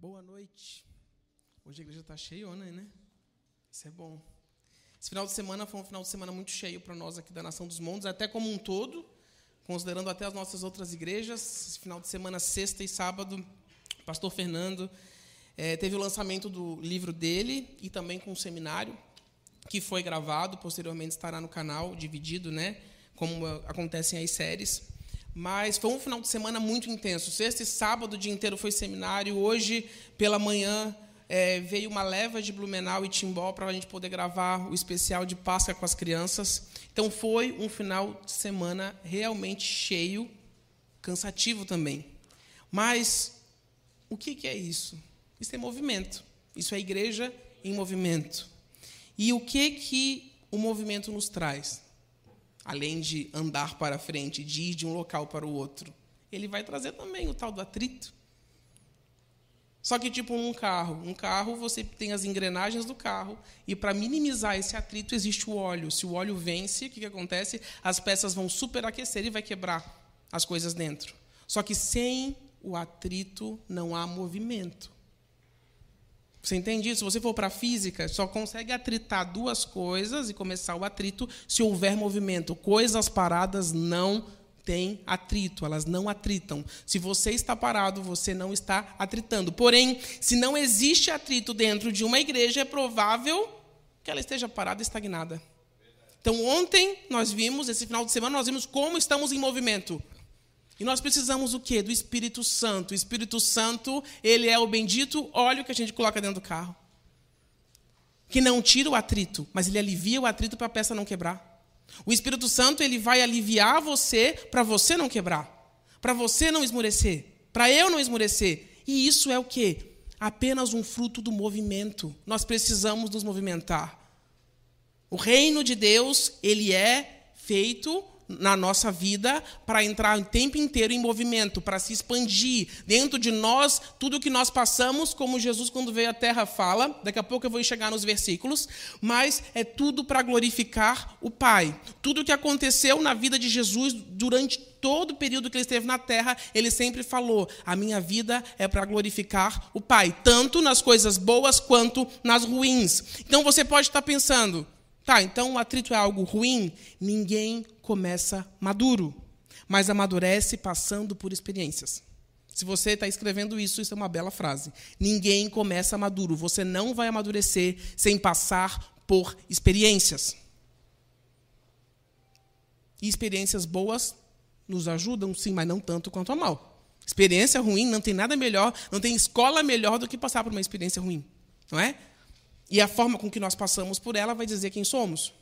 Boa noite. Hoje a igreja está cheiona, né? Isso é bom. Esse final de semana foi um final de semana muito cheio para nós aqui da Nação dos Montes, até como um todo, considerando até as nossas outras igrejas. Esse final de semana, sexta e sábado, o pastor Fernando é, teve o lançamento do livro dele e também com um seminário que foi gravado, posteriormente estará no canal, dividido, né? Como acontecem as séries. Mas foi um final de semana muito intenso. Sexta e sábado, o dia inteiro foi seminário. Hoje, pela manhã, é, veio uma leva de Blumenau e Timbó para a gente poder gravar o especial de Páscoa com as crianças. Então, foi um final de semana realmente cheio, cansativo também. Mas, o que, que é isso? Isso é movimento. Isso é igreja em movimento. E o que, que o movimento nos traz? Além de andar para frente, de ir de um local para o outro, ele vai trazer também o tal do atrito. Só que, tipo, um carro. Um carro, você tem as engrenagens do carro, e para minimizar esse atrito, existe o óleo. Se o óleo vence, o que, que acontece? As peças vão superaquecer e vai quebrar as coisas dentro. Só que sem o atrito não há movimento. Você entende isso? Se você for para a física, só consegue atritar duas coisas e começar o atrito se houver movimento. Coisas paradas não têm atrito, elas não atritam. Se você está parado, você não está atritando. Porém, se não existe atrito dentro de uma igreja, é provável que ela esteja parada e estagnada. Então, ontem nós vimos, esse final de semana, nós vimos como estamos em movimento. E nós precisamos o quê? Do Espírito Santo. O Espírito Santo, ele é o bendito óleo que a gente coloca dentro do carro. Que não tira o atrito, mas ele alivia o atrito para a peça não quebrar. O Espírito Santo, ele vai aliviar você para você não quebrar, para você não esmurecer, para eu não esmurecer. E isso é o quê? Apenas um fruto do movimento. Nós precisamos nos movimentar. O reino de Deus, ele é feito na nossa vida para entrar o tempo inteiro em movimento, para se expandir. Dentro de nós, tudo que nós passamos, como Jesus, quando veio à terra, fala, daqui a pouco eu vou chegar nos versículos, mas é tudo para glorificar o Pai. Tudo que aconteceu na vida de Jesus durante todo o período que ele esteve na terra, ele sempre falou: a minha vida é para glorificar o Pai, tanto nas coisas boas quanto nas ruins. Então você pode estar pensando, Tá, então o atrito é algo ruim? Ninguém começa maduro, mas amadurece passando por experiências. Se você está escrevendo isso, isso é uma bela frase. Ninguém começa maduro. Você não vai amadurecer sem passar por experiências. E experiências boas nos ajudam, sim, mas não tanto quanto a mal. Experiência ruim não tem nada melhor, não tem escola melhor do que passar por uma experiência ruim, não é? E a forma com que nós passamos por ela vai dizer quem somos.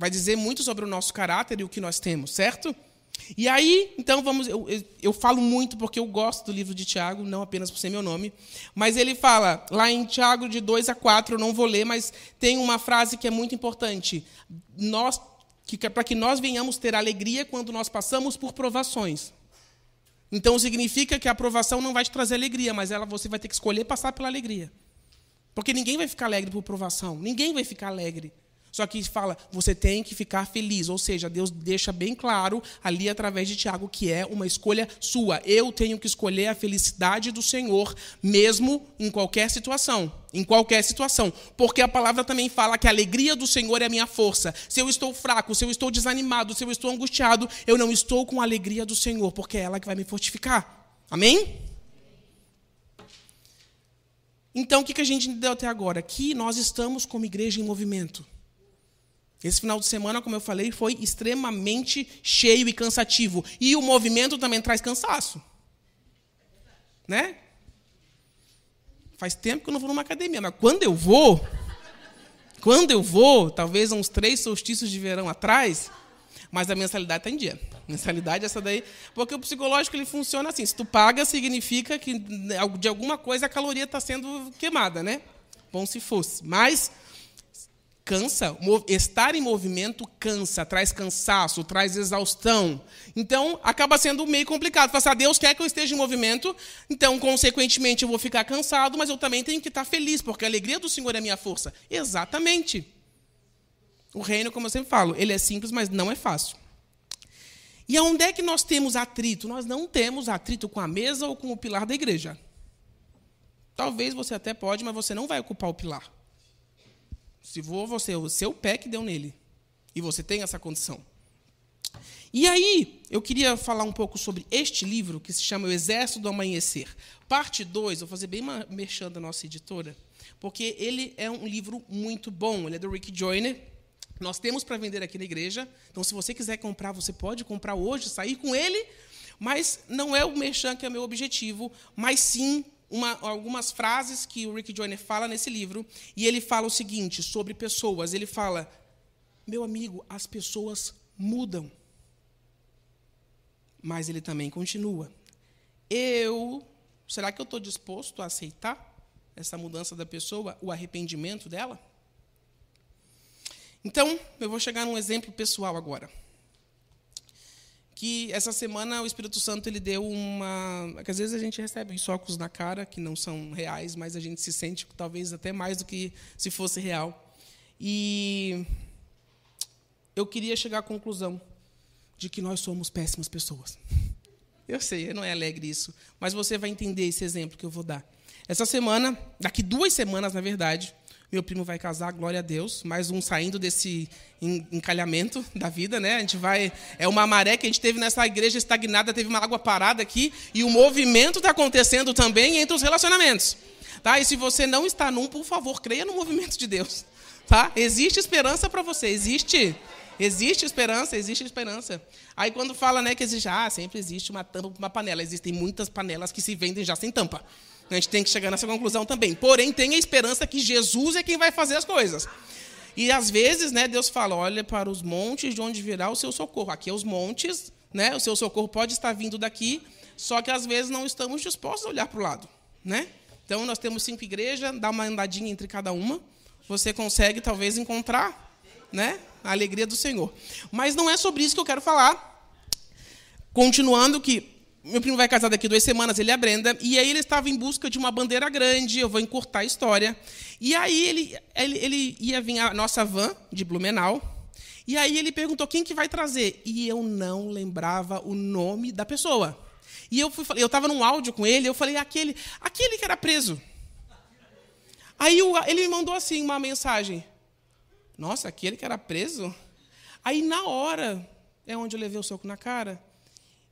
Vai dizer muito sobre o nosso caráter e o que nós temos, certo? E aí, então vamos. Eu, eu, eu, falo muito porque eu gosto do livro de Tiago, não apenas por ser meu nome. Mas ele fala, lá em Tiago, de 2 a 4, eu não vou ler, mas tem uma frase que é muito importante. Nós, que, para que nós venhamos ter alegria quando nós passamos por provações. Então significa que a aprovação não vai te trazer alegria, mas ela você vai ter que escolher passar pela alegria. Porque ninguém vai ficar alegre por provação. Ninguém vai ficar alegre. Só que fala, você tem que ficar feliz. Ou seja, Deus deixa bem claro ali através de Tiago que é uma escolha sua. Eu tenho que escolher a felicidade do Senhor, mesmo em qualquer situação. Em qualquer situação. Porque a palavra também fala que a alegria do Senhor é a minha força. Se eu estou fraco, se eu estou desanimado, se eu estou angustiado, eu não estou com a alegria do Senhor, porque é ela que vai me fortificar. Amém? Então, o que a gente entendeu até agora? Que nós estamos como igreja em movimento. Esse final de semana, como eu falei, foi extremamente cheio e cansativo. E o movimento também traz cansaço. Né? Faz tempo que eu não vou numa academia, mas quando eu vou, quando eu vou, talvez uns três solstícios de verão atrás, mas a mensalidade está em dia. Mensalidade essa daí, porque o psicológico ele funciona assim. Se tu paga, significa que de alguma coisa a caloria está sendo queimada, né? Bom se fosse. Mas cansa, estar em movimento cansa, traz cansaço, traz exaustão. Então, acaba sendo meio complicado. Falar, assim, Deus quer que eu esteja em movimento, então, consequentemente, eu vou ficar cansado, mas eu também tenho que estar feliz, porque a alegria do Senhor é minha força. Exatamente. O reino, como eu sempre falo, ele é simples, mas não é fácil. E aonde é que nós temos atrito? Nós não temos atrito com a mesa ou com o pilar da igreja. talvez você até pode, mas você não vai ocupar o pilar. Se for você, o seu pé que deu nele. E você tem essa condição. E aí, eu queria falar um pouco sobre este livro, que se chama O Exército do Amanhecer. Parte 2, vou fazer bem merchan da nossa editora, porque ele é um livro muito bom. Ele é do Rick Joyner. Nós temos para vender aqui na igreja. Então, se você quiser comprar, você pode comprar hoje, sair com ele. Mas não é o merchan que é meu objetivo, mas sim uma, algumas frases que o Rick Joyner fala nesse livro. E ele fala o seguinte sobre pessoas. Ele fala, meu amigo, as pessoas mudam mas ele também continua. Eu, será que eu estou disposto a aceitar essa mudança da pessoa, o arrependimento dela? Então, eu vou chegar num exemplo pessoal agora. Que essa semana o Espírito Santo ele deu uma. Que às vezes a gente recebe socos na cara que não são reais, mas a gente se sente talvez até mais do que se fosse real. E eu queria chegar à conclusão de que nós somos péssimas pessoas. Eu sei, não é alegre isso, mas você vai entender esse exemplo que eu vou dar. Essa semana, daqui duas semanas, na verdade, meu primo vai casar, glória a Deus, mais um saindo desse encalhamento da vida, né? A gente vai. É uma maré que a gente teve nessa igreja estagnada, teve uma água parada aqui, e o movimento está acontecendo também entre os relacionamentos. Tá? E se você não está num, por favor, creia no movimento de Deus. Tá? Existe esperança para você, existe Existe esperança, existe esperança. Aí quando fala né, que existe, ah, sempre existe uma tampa para uma panela. Existem muitas panelas que se vendem já sem tampa. A gente tem que chegar nessa conclusão também. Porém, tem a esperança que Jesus é quem vai fazer as coisas. E às vezes, né, Deus fala: olha para os montes de onde virá o seu socorro. Aqui é os montes, né? O seu socorro pode estar vindo daqui, só que às vezes não estamos dispostos a olhar para o lado, né? Então nós temos cinco igrejas, dá uma andadinha entre cada uma, você consegue talvez encontrar, né? a alegria do Senhor. Mas não é sobre isso que eu quero falar. Continuando que meu primo vai casar daqui duas semanas, ele é a Brenda, e aí ele estava em busca de uma bandeira grande, eu vou encurtar a história. E aí ele, ele, ele ia vir a nossa van de Blumenau, e aí ele perguntou quem que vai trazer. E eu não lembrava o nome da pessoa. E eu fui, eu estava num áudio com ele, eu falei, aquele, aquele que era preso. Aí ele me mandou assim uma mensagem. Nossa, aquele que era preso? Aí, na hora, é onde eu levei o soco na cara.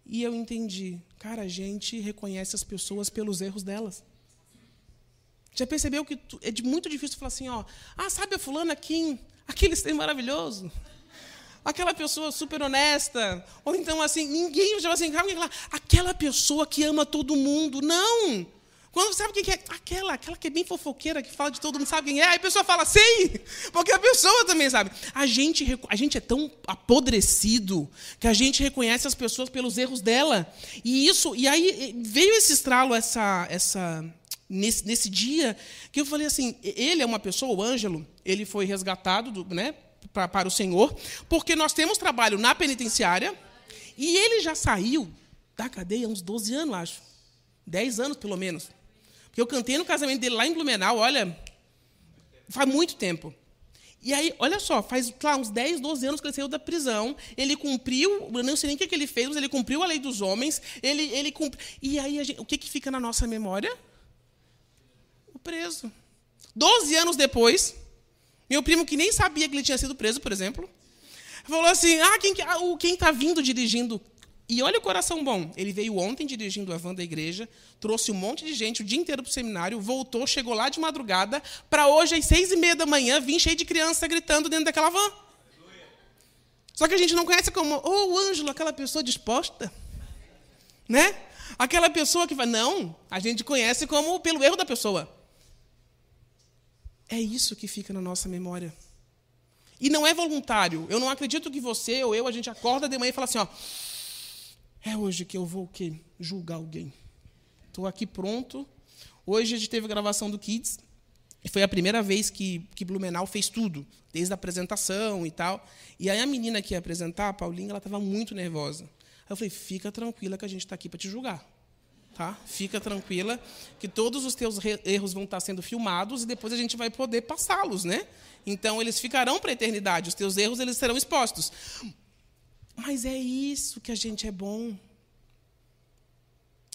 E eu entendi. Cara, a gente reconhece as pessoas pelos erros delas. Já percebeu que é muito difícil falar assim, ó, ah, sabe a fulana Kim, aquele ser maravilhoso, aquela pessoa super honesta, ou então assim, ninguém já assim, aquela pessoa que ama todo mundo. Não! Quando sabe quem é? Aquela, aquela que é bem fofoqueira, que fala de todo mundo, sabe quem é? Aí a pessoa fala, sei! Porque a pessoa também sabe. A gente, a gente é tão apodrecido que a gente reconhece as pessoas pelos erros dela. E isso, e aí veio esse estralo, essa, essa, nesse, nesse dia, que eu falei assim: ele é uma pessoa, o Ângelo, ele foi resgatado do, né, pra, para o Senhor, porque nós temos trabalho na penitenciária, e ele já saiu da cadeia há uns 12 anos, acho. 10 anos, pelo menos. Porque eu cantei no casamento dele lá em Blumenau, olha, faz muito tempo. E aí, olha só, faz claro, uns 10, 12 anos que ele saiu da prisão, ele cumpriu, eu não sei nem o que, que ele fez, mas ele cumpriu a lei dos homens, ele, ele cumpriu. E aí, gente, o que, que fica na nossa memória? O preso. 12 anos depois, meu primo, que nem sabia que ele tinha sido preso, por exemplo, falou assim: ah, quem está quem tá vindo dirigindo e olha o coração bom. Ele veio ontem dirigindo a van da igreja, trouxe um monte de gente o dia inteiro para o seminário, voltou, chegou lá de madrugada, para hoje, às seis e meia da manhã, vir cheio de criança gritando dentro daquela van. Só que a gente não conhece como, oh, o Ângelo, aquela pessoa disposta. Né? Aquela pessoa que vai. Não, a gente conhece como pelo erro da pessoa. É isso que fica na nossa memória. E não é voluntário. Eu não acredito que você ou eu, a gente acorda de manhã e fala assim, ó é hoje que eu vou o quê? Julgar alguém. Estou aqui pronto. Hoje a gente teve a gravação do Kids. E foi a primeira vez que, que Blumenau fez tudo, desde a apresentação e tal. E aí a menina que ia apresentar, a Paulinha, ela estava muito nervosa. Aí eu falei, fica tranquila que a gente está aqui para te julgar. Tá? Fica tranquila que todos os teus erros vão estar sendo filmados e depois a gente vai poder passá-los, né? Então eles ficarão para a eternidade, os teus erros eles serão expostos. Mas é isso que a gente é bom.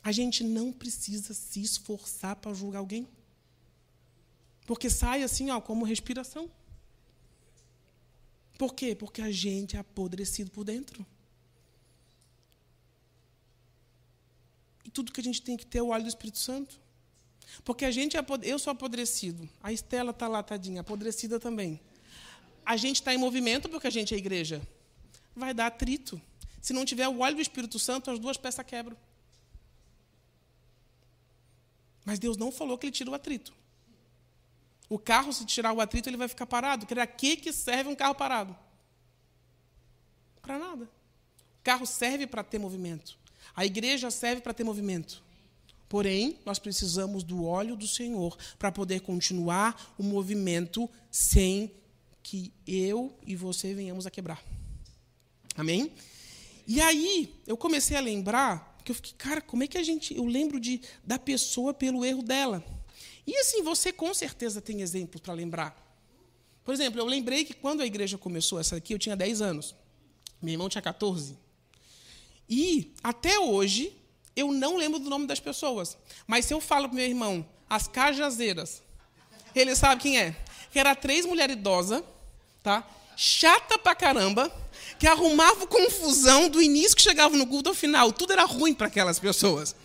A gente não precisa se esforçar para julgar alguém. Porque sai assim, ó, como respiração. Por quê? Porque a gente é apodrecido por dentro. E tudo que a gente tem que ter é o óleo do Espírito Santo. Porque a gente é eu sou apodrecido. A Estela está lá, tadinha, apodrecida também. A gente está em movimento porque a gente é igreja. Vai dar atrito. Se não tiver o óleo do Espírito Santo, as duas peças quebram. Mas Deus não falou que ele tira o atrito. O carro, se tirar o atrito, ele vai ficar parado. Para que, que serve um carro parado? Para nada. O carro serve para ter movimento. A igreja serve para ter movimento. Porém, nós precisamos do óleo do Senhor para poder continuar o movimento sem que eu e você venhamos a quebrar. Amém? E aí, eu comecei a lembrar que eu fiquei, cara, como é que a gente. Eu lembro de, da pessoa pelo erro dela. E assim, você com certeza tem exemplos para lembrar. Por exemplo, eu lembrei que quando a igreja começou, essa aqui, eu tinha 10 anos. Meu irmão tinha 14. E, até hoje, eu não lembro do nome das pessoas. Mas se eu falo para meu irmão, as cajazeiras, ele sabe quem é. Que era três mulheres idosas, tá? chata pra caramba, que arrumava confusão do início que chegava no culto ao final. Tudo era ruim para aquelas pessoas.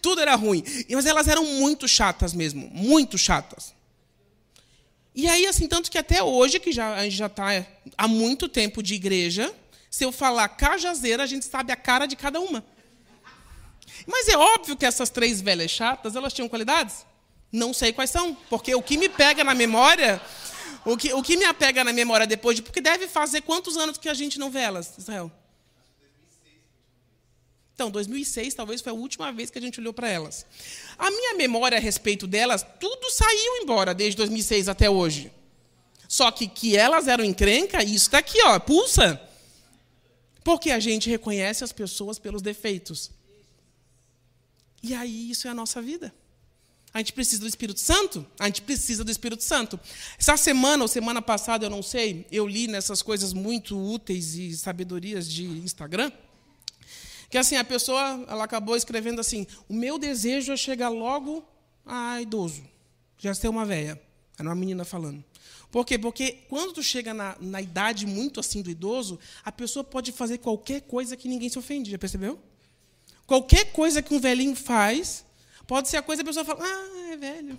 Tudo era ruim. Mas elas eram muito chatas mesmo, muito chatas. E aí, assim, tanto que até hoje, que já, a gente já está há muito tempo de igreja, se eu falar cajazeira, a gente sabe a cara de cada uma. Mas é óbvio que essas três velhas chatas, elas tinham qualidades? Não sei quais são, porque o que me pega na memória o que, o que me apega na memória depois de. Porque deve fazer quantos anos que a gente não vê elas, Israel? Então, 2006 talvez foi a última vez que a gente olhou para elas. A minha memória a respeito delas, tudo saiu embora desde 2006 até hoje. Só que que elas eram encrenca, isso está aqui, ó, pulsa. Porque a gente reconhece as pessoas pelos defeitos. E aí isso é a nossa vida. A gente precisa do Espírito Santo? A gente precisa do Espírito Santo. Essa semana ou semana passada, eu não sei, eu li nessas coisas muito úteis e sabedorias de Instagram, que assim, a pessoa ela acabou escrevendo assim: o meu desejo é chegar logo a idoso. Já ser uma velha. Era uma menina falando. Por quê? Porque quando tu chega na, na idade muito assim do idoso, a pessoa pode fazer qualquer coisa que ninguém se ofende. Já percebeu? Qualquer coisa que um velhinho faz, Pode ser a coisa a pessoa fala, ah, é velho.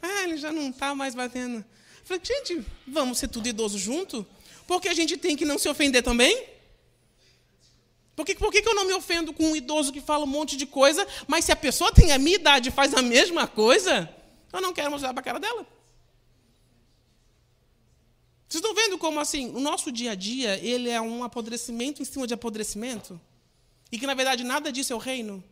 Ah, ele já não está mais batendo. Eu falei, gente, vamos ser tudo idoso junto? Porque a gente tem que não se ofender também? Por que, por que eu não me ofendo com um idoso que fala um monte de coisa, mas se a pessoa tem a minha idade e faz a mesma coisa, eu não quero mostrar para a cara dela? Vocês estão vendo como assim, o nosso dia a dia, ele é um apodrecimento em cima de apodrecimento? E que, na verdade, nada disso é o reino?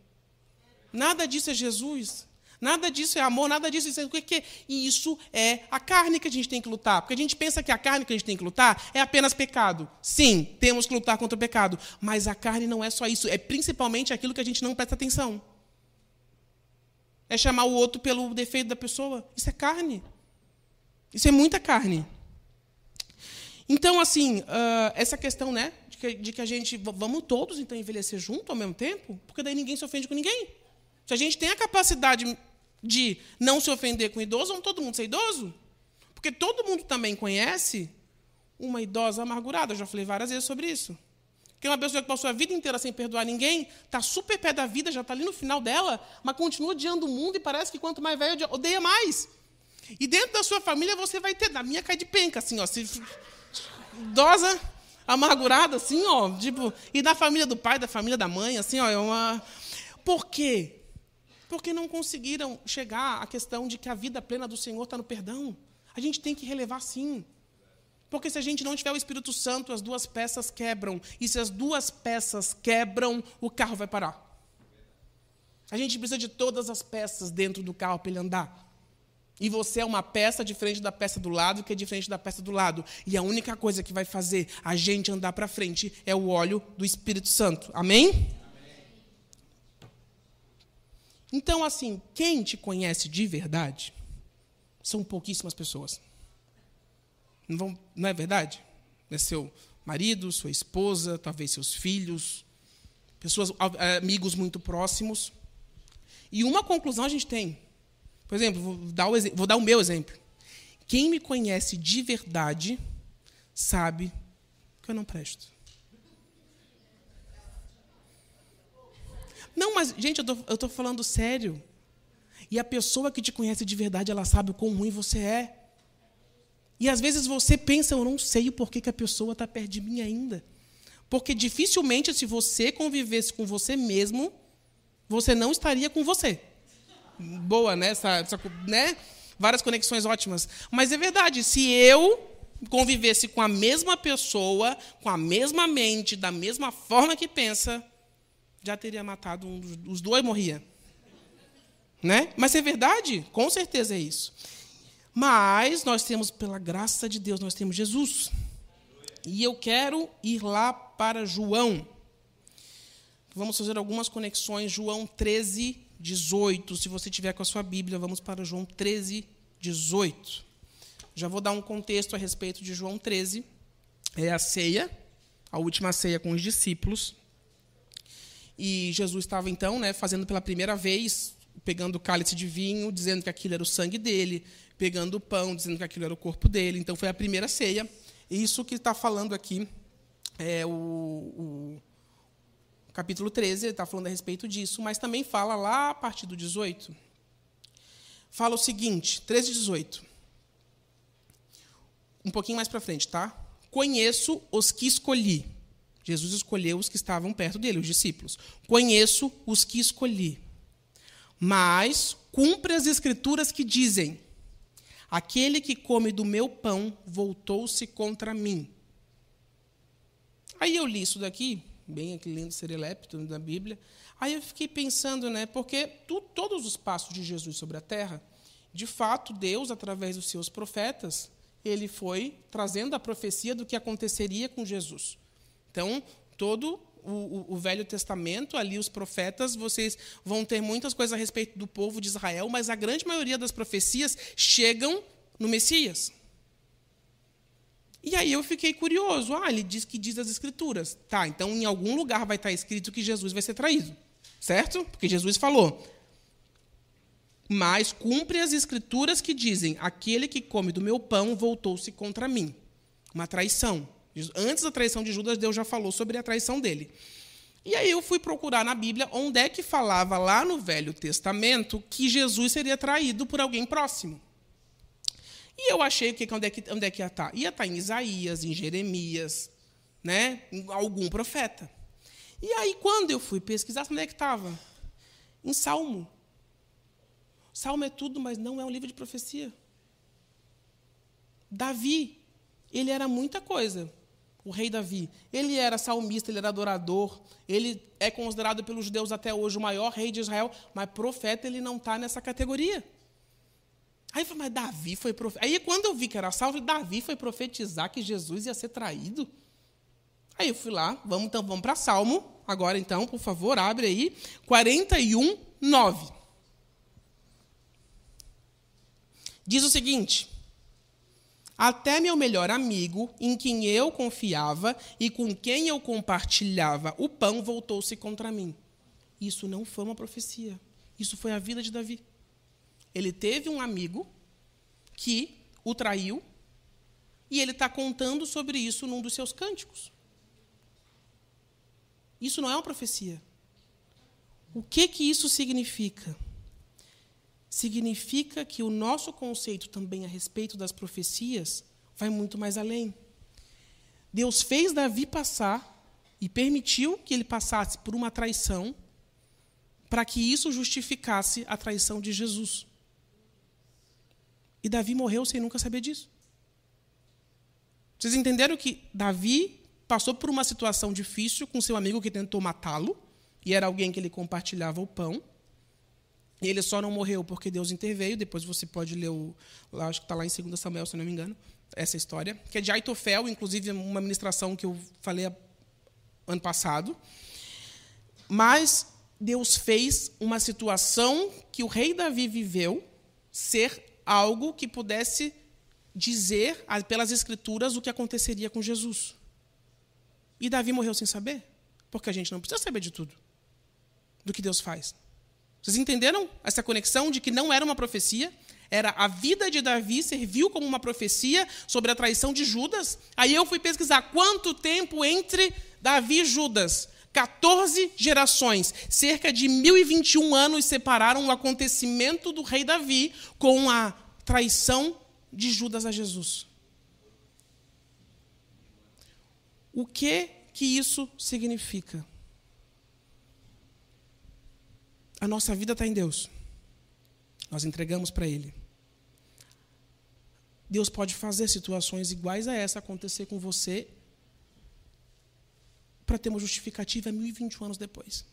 Nada disso é Jesus. Nada disso é amor, nada disso é o que é. E isso é a carne que a gente tem que lutar. Porque a gente pensa que a carne que a gente tem que lutar é apenas pecado. Sim, temos que lutar contra o pecado. Mas a carne não é só isso. É principalmente aquilo que a gente não presta atenção. É chamar o outro pelo defeito da pessoa. Isso é carne. Isso é muita carne. Então, assim, uh, essa questão, né, de que, de que a gente. Vamos todos, então, envelhecer junto ao mesmo tempo? Porque daí ninguém se ofende com ninguém. Se a gente tem a capacidade de não se ofender com idoso, vamos todo mundo ser idoso? Porque todo mundo também conhece uma idosa amargurada. Eu já falei várias vezes sobre isso. Que é uma pessoa que passou a vida inteira sem perdoar ninguém, está super pé da vida, já está ali no final dela, mas continua odiando o mundo e parece que quanto mais velho, odeia mais. E dentro da sua família você vai ter, da minha cai de penca, assim, ó, se, idosa, amargurada, assim, ó, tipo, e da família do pai, da família da mãe, assim, ó, é uma. Por quê? Porque não conseguiram chegar à questão de que a vida plena do Senhor está no perdão. A gente tem que relevar sim. Porque se a gente não tiver o Espírito Santo, as duas peças quebram. E se as duas peças quebram, o carro vai parar. A gente precisa de todas as peças dentro do carro para ele andar. E você é uma peça diferente da peça do lado, que é diferente da peça do lado. E a única coisa que vai fazer a gente andar para frente é o óleo do Espírito Santo. Amém? Então, assim, quem te conhece de verdade são pouquíssimas pessoas. Não, vão, não é verdade? É seu marido, sua esposa, talvez seus filhos, pessoas, amigos muito próximos. E uma conclusão a gente tem. Por exemplo, vou dar o, vou dar o meu exemplo. Quem me conhece de verdade sabe que eu não presto. Não, mas, gente, eu estou falando sério. E a pessoa que te conhece de verdade, ela sabe o quão ruim você é. E às vezes você pensa, eu não sei o porquê que a pessoa está perto de mim ainda. Porque dificilmente, se você convivesse com você mesmo, você não estaria com você. Boa, né? Essa, essa, né? Várias conexões ótimas. Mas é verdade, se eu convivesse com a mesma pessoa, com a mesma mente, da mesma forma que pensa, já teria matado um dos os dois morria. Né? Mas é verdade, com certeza é isso. Mas nós temos, pela graça de Deus, nós temos Jesus. E eu quero ir lá para João. Vamos fazer algumas conexões. João 13, 18. Se você tiver com a sua Bíblia, vamos para João 13, 18. Já vou dar um contexto a respeito de João 13. É a ceia, a última ceia com os discípulos. E Jesus estava, então, né, fazendo pela primeira vez, pegando o cálice de vinho, dizendo que aquilo era o sangue dele, pegando o pão, dizendo que aquilo era o corpo dele. Então, foi a primeira ceia. E isso que está falando aqui é o, o capítulo 13, ele está falando a respeito disso, mas também fala lá a partir do 18. Fala o seguinte, 13 e 18. Um pouquinho mais para frente, tá? Conheço os que escolhi. Jesus escolheu os que estavam perto dele, os discípulos. Conheço os que escolhi. Mas cumpre as escrituras que dizem: Aquele que come do meu pão voltou-se contra mim. Aí eu li isso daqui, bem aquele lindo serelepe da Bíblia. Aí eu fiquei pensando, né? Porque tu, todos os passos de Jesus sobre a terra, de fato, Deus, através dos seus profetas, ele foi trazendo a profecia do que aconteceria com Jesus. Então, todo o, o, Velho Testamento, ali os profetas, vocês vão ter muitas coisas a respeito do povo de Israel, mas a grande maioria das profecias chegam no Messias. E aí eu fiquei curioso. Ah, ele diz que diz as Escrituras. Tá, então em algum lugar vai estar escrito que Jesus vai ser traído. Certo? Porque Jesus falou. Mas cumpre as Escrituras que dizem: aquele que come do meu pão voltou-se contra mim. Uma traição. Antes da traição de Judas, Deus já falou sobre a traição dele. E aí eu fui procurar na Bíblia onde é que falava lá no Velho Testamento que Jesus seria traído por alguém próximo. E eu achei que onde é que, onde é que ia estar? Ia estar em Isaías, em Jeremias, né? em algum profeta. E aí, quando eu fui pesquisar, onde é que estava? Em Salmo. Salmo é tudo, mas não é um livro de profecia. Davi, ele era muita coisa o rei Davi. Ele era salmista, ele era adorador, ele é considerado pelos judeus até hoje o maior rei de Israel, mas profeta ele não está nessa categoria. Aí eu falei, mas Davi foi profeta. Aí quando eu vi que era salvo, Davi foi profetizar que Jesus ia ser traído. Aí eu fui lá, vamos então, vamos para Salmo, agora então, por favor, abre aí, 41, 9. Diz o seguinte: até meu melhor amigo, em quem eu confiava e com quem eu compartilhava o pão, voltou-se contra mim. Isso não foi uma profecia. Isso foi a vida de Davi. Ele teve um amigo que o traiu e ele está contando sobre isso num dos seus cânticos. Isso não é uma profecia. O que, que isso significa? Significa que o nosso conceito também a respeito das profecias vai muito mais além. Deus fez Davi passar e permitiu que ele passasse por uma traição para que isso justificasse a traição de Jesus. E Davi morreu sem nunca saber disso. Vocês entenderam que Davi passou por uma situação difícil com seu amigo que tentou matá-lo, e era alguém que ele compartilhava o pão. E ele só não morreu porque Deus interveio. Depois você pode ler o. Lá, acho que está lá em 2 Samuel, se não me engano, essa história. Que é de Aitofel, inclusive uma ministração que eu falei ano passado. Mas Deus fez uma situação que o rei Davi viveu ser algo que pudesse dizer, pelas Escrituras, o que aconteceria com Jesus. E Davi morreu sem saber, porque a gente não precisa saber de tudo do que Deus faz. Vocês entenderam essa conexão de que não era uma profecia, Era a vida de Davi serviu como uma profecia sobre a traição de Judas. Aí eu fui pesquisar quanto tempo entre Davi e Judas. 14 gerações, cerca de 1021 anos separaram o acontecimento do rei Davi com a traição de Judas a Jesus. O que que isso significa? A nossa vida está em Deus. Nós entregamos para Ele. Deus pode fazer situações iguais a essa acontecer com você para ter uma justificativa 1021 anos depois.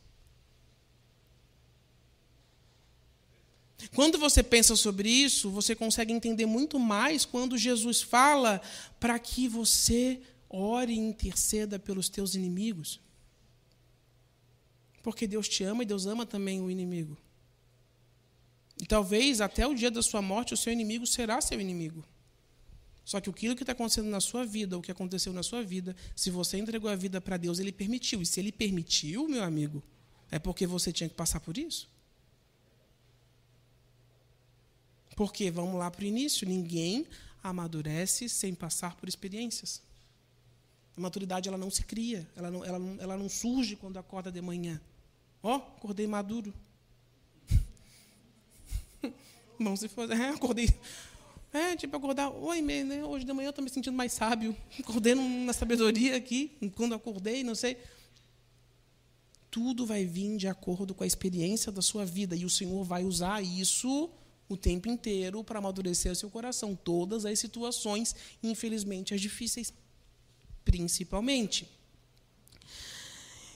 Quando você pensa sobre isso, você consegue entender muito mais quando Jesus fala para que você ore e interceda pelos teus inimigos. Porque Deus te ama e Deus ama também o inimigo. E talvez até o dia da sua morte o seu inimigo será seu inimigo. Só que aquilo que está acontecendo na sua vida, o que aconteceu na sua vida, se você entregou a vida para Deus, Ele permitiu. E se Ele permitiu, meu amigo, é porque você tinha que passar por isso. Porque, vamos lá para o início, ninguém amadurece sem passar por experiências. A maturidade ela não se cria, ela não, ela ela não surge quando acorda de manhã. Ó, oh, acordei maduro. Bom, se for, é, acordei é, tipo, acordar, oi, né? hoje de manhã eu estou me sentindo mais sábio. Acordei na sabedoria aqui, quando acordei, não sei. Tudo vai vir de acordo com a experiência da sua vida. E o Senhor vai usar isso o tempo inteiro para amadurecer o seu coração. Todas as situações, infelizmente, as difíceis, principalmente.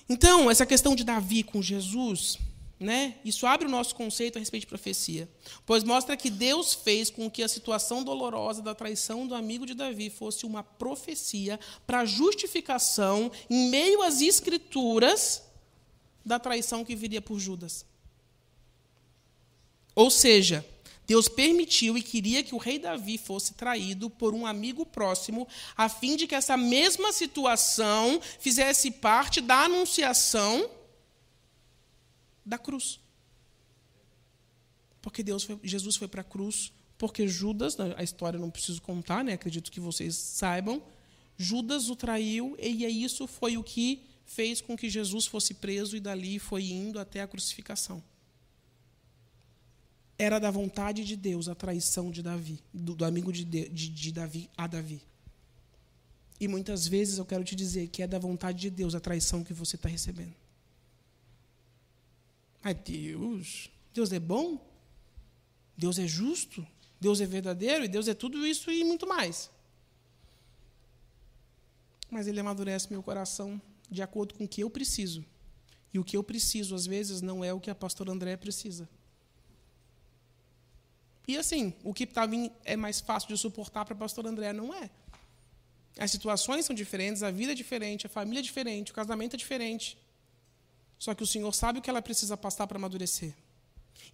Então, essa questão de Davi com Jesus né? Isso abre o nosso conceito a respeito de profecia, pois mostra que Deus fez com que a situação dolorosa da traição do amigo de Davi fosse uma profecia para justificação em meio às escrituras da traição que viria por Judas. Ou seja, Deus permitiu e queria que o rei Davi fosse traído por um amigo próximo, a fim de que essa mesma situação fizesse parte da anunciação da cruz. Porque Deus foi, Jesus foi para a cruz, porque Judas, né, a história não preciso contar, né? acredito que vocês saibam, Judas o traiu e isso foi o que fez com que Jesus fosse preso e dali foi indo até a crucificação. Era da vontade de Deus a traição de Davi, do, do amigo de, de, de Davi a Davi. E muitas vezes eu quero te dizer que é da vontade de Deus a traição que você está recebendo. Mas Deus, Deus é bom, Deus é justo, Deus é verdadeiro e Deus é tudo isso e muito mais. Mas Ele amadurece meu coração de acordo com o que eu preciso. E o que eu preciso, às vezes, não é o que a pastora André precisa. E assim, o que mim é mais fácil de suportar para a pastora André não é. As situações são diferentes, a vida é diferente, a família é diferente, o casamento é diferente. Só que o Senhor sabe o que ela precisa passar para amadurecer.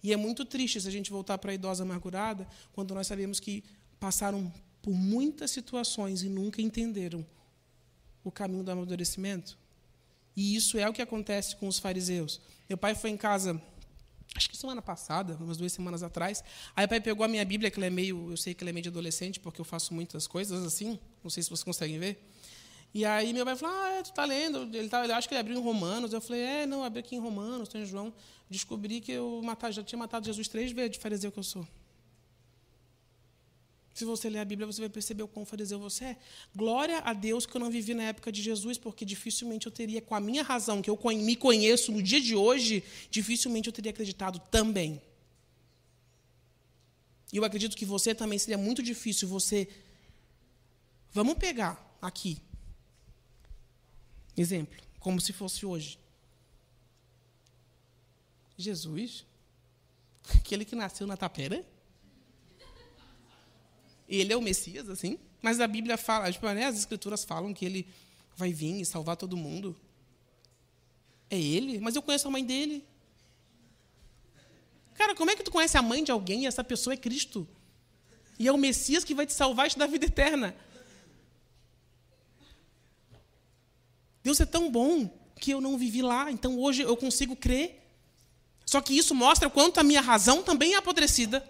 E é muito triste se a gente voltar para a idosa amargurada, quando nós sabemos que passaram por muitas situações e nunca entenderam o caminho do amadurecimento. E isso é o que acontece com os fariseus. Meu pai foi em casa, acho que semana passada, umas duas semanas atrás. Aí o pai pegou a minha Bíblia, que ela é meio, eu sei que ela é meio de adolescente, porque eu faço muitas coisas assim. Não sei se vocês conseguem ver. E aí meu pai falou, ah, é, tu tá lendo? Ele, tá, ele acho que ele abriu em Romanos. Eu falei, é, não, abri aqui em Romanos, estou em João. Descobri que eu matar, já tinha matado Jesus três vezes de fariseu que eu sou. Se você ler a Bíblia, você vai perceber o quão fariseu você é. Glória a Deus que eu não vivi na época de Jesus, porque dificilmente eu teria, com a minha razão, que eu me conheço no dia de hoje, dificilmente eu teria acreditado também. E eu acredito que você também seria muito difícil você. Vamos pegar aqui Exemplo, como se fosse hoje. Jesus, aquele que nasceu na tapera, ele é o Messias, assim, mas a Bíblia fala, tipo, né, as Escrituras falam que ele vai vir e salvar todo mundo. É ele? Mas eu conheço a mãe dele. Cara, como é que tu conhece a mãe de alguém e essa pessoa é Cristo? E é o Messias que vai te salvar e te dar vida eterna. Deus é tão bom que eu não vivi lá, então hoje eu consigo crer. Só que isso mostra o quanto a minha razão também é apodrecida.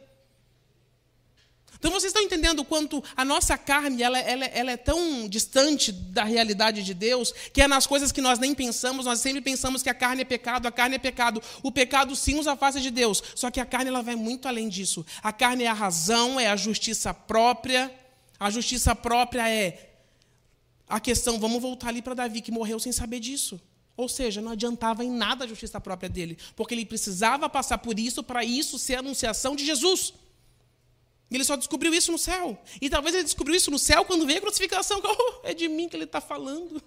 Então vocês estão entendendo o quanto a nossa carne ela, ela, ela, é tão distante da realidade de Deus, que é nas coisas que nós nem pensamos, nós sempre pensamos que a carne é pecado, a carne é pecado. O pecado sim nos afasta de Deus, só que a carne ela vai muito além disso. A carne é a razão, é a justiça própria. A justiça própria é a questão, vamos voltar ali para Davi, que morreu sem saber disso. Ou seja, não adiantava em nada a justiça própria dele, porque ele precisava passar por isso para isso ser anunciação de Jesus. Ele só descobriu isso no céu. E talvez ele descobriu isso no céu quando veio a crucificação. Oh, é de mim que ele está falando.